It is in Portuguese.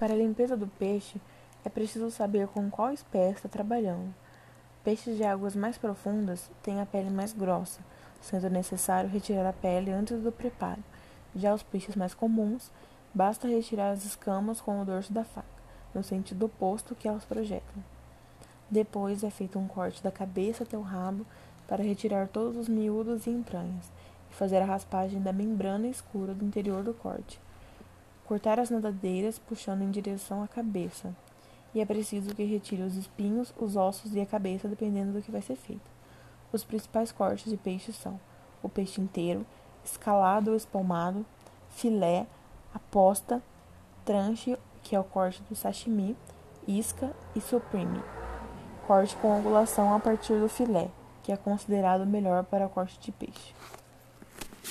Para a limpeza do peixe, é preciso saber com qual espécie está trabalhando. Peixes de águas mais profundas têm a pele mais grossa, sendo necessário retirar a pele antes do preparo. Já os peixes mais comuns, basta retirar as escamas com o dorso da faca, no sentido oposto que elas projetam. Depois é feito um corte da cabeça até o rabo para retirar todos os miúdos e entranhas e fazer a raspagem da membrana escura do interior do corte. Cortar as nadadeiras puxando em direção à cabeça e é preciso que retire os espinhos, os ossos e a cabeça, dependendo do que vai ser feito. Os principais cortes de peixe são o peixe inteiro, escalado ou espalmado, filé, aposta, tranche, que é o corte do sashimi, isca e supreme. Corte com angulação a partir do filé, que é considerado melhor para corte de peixe.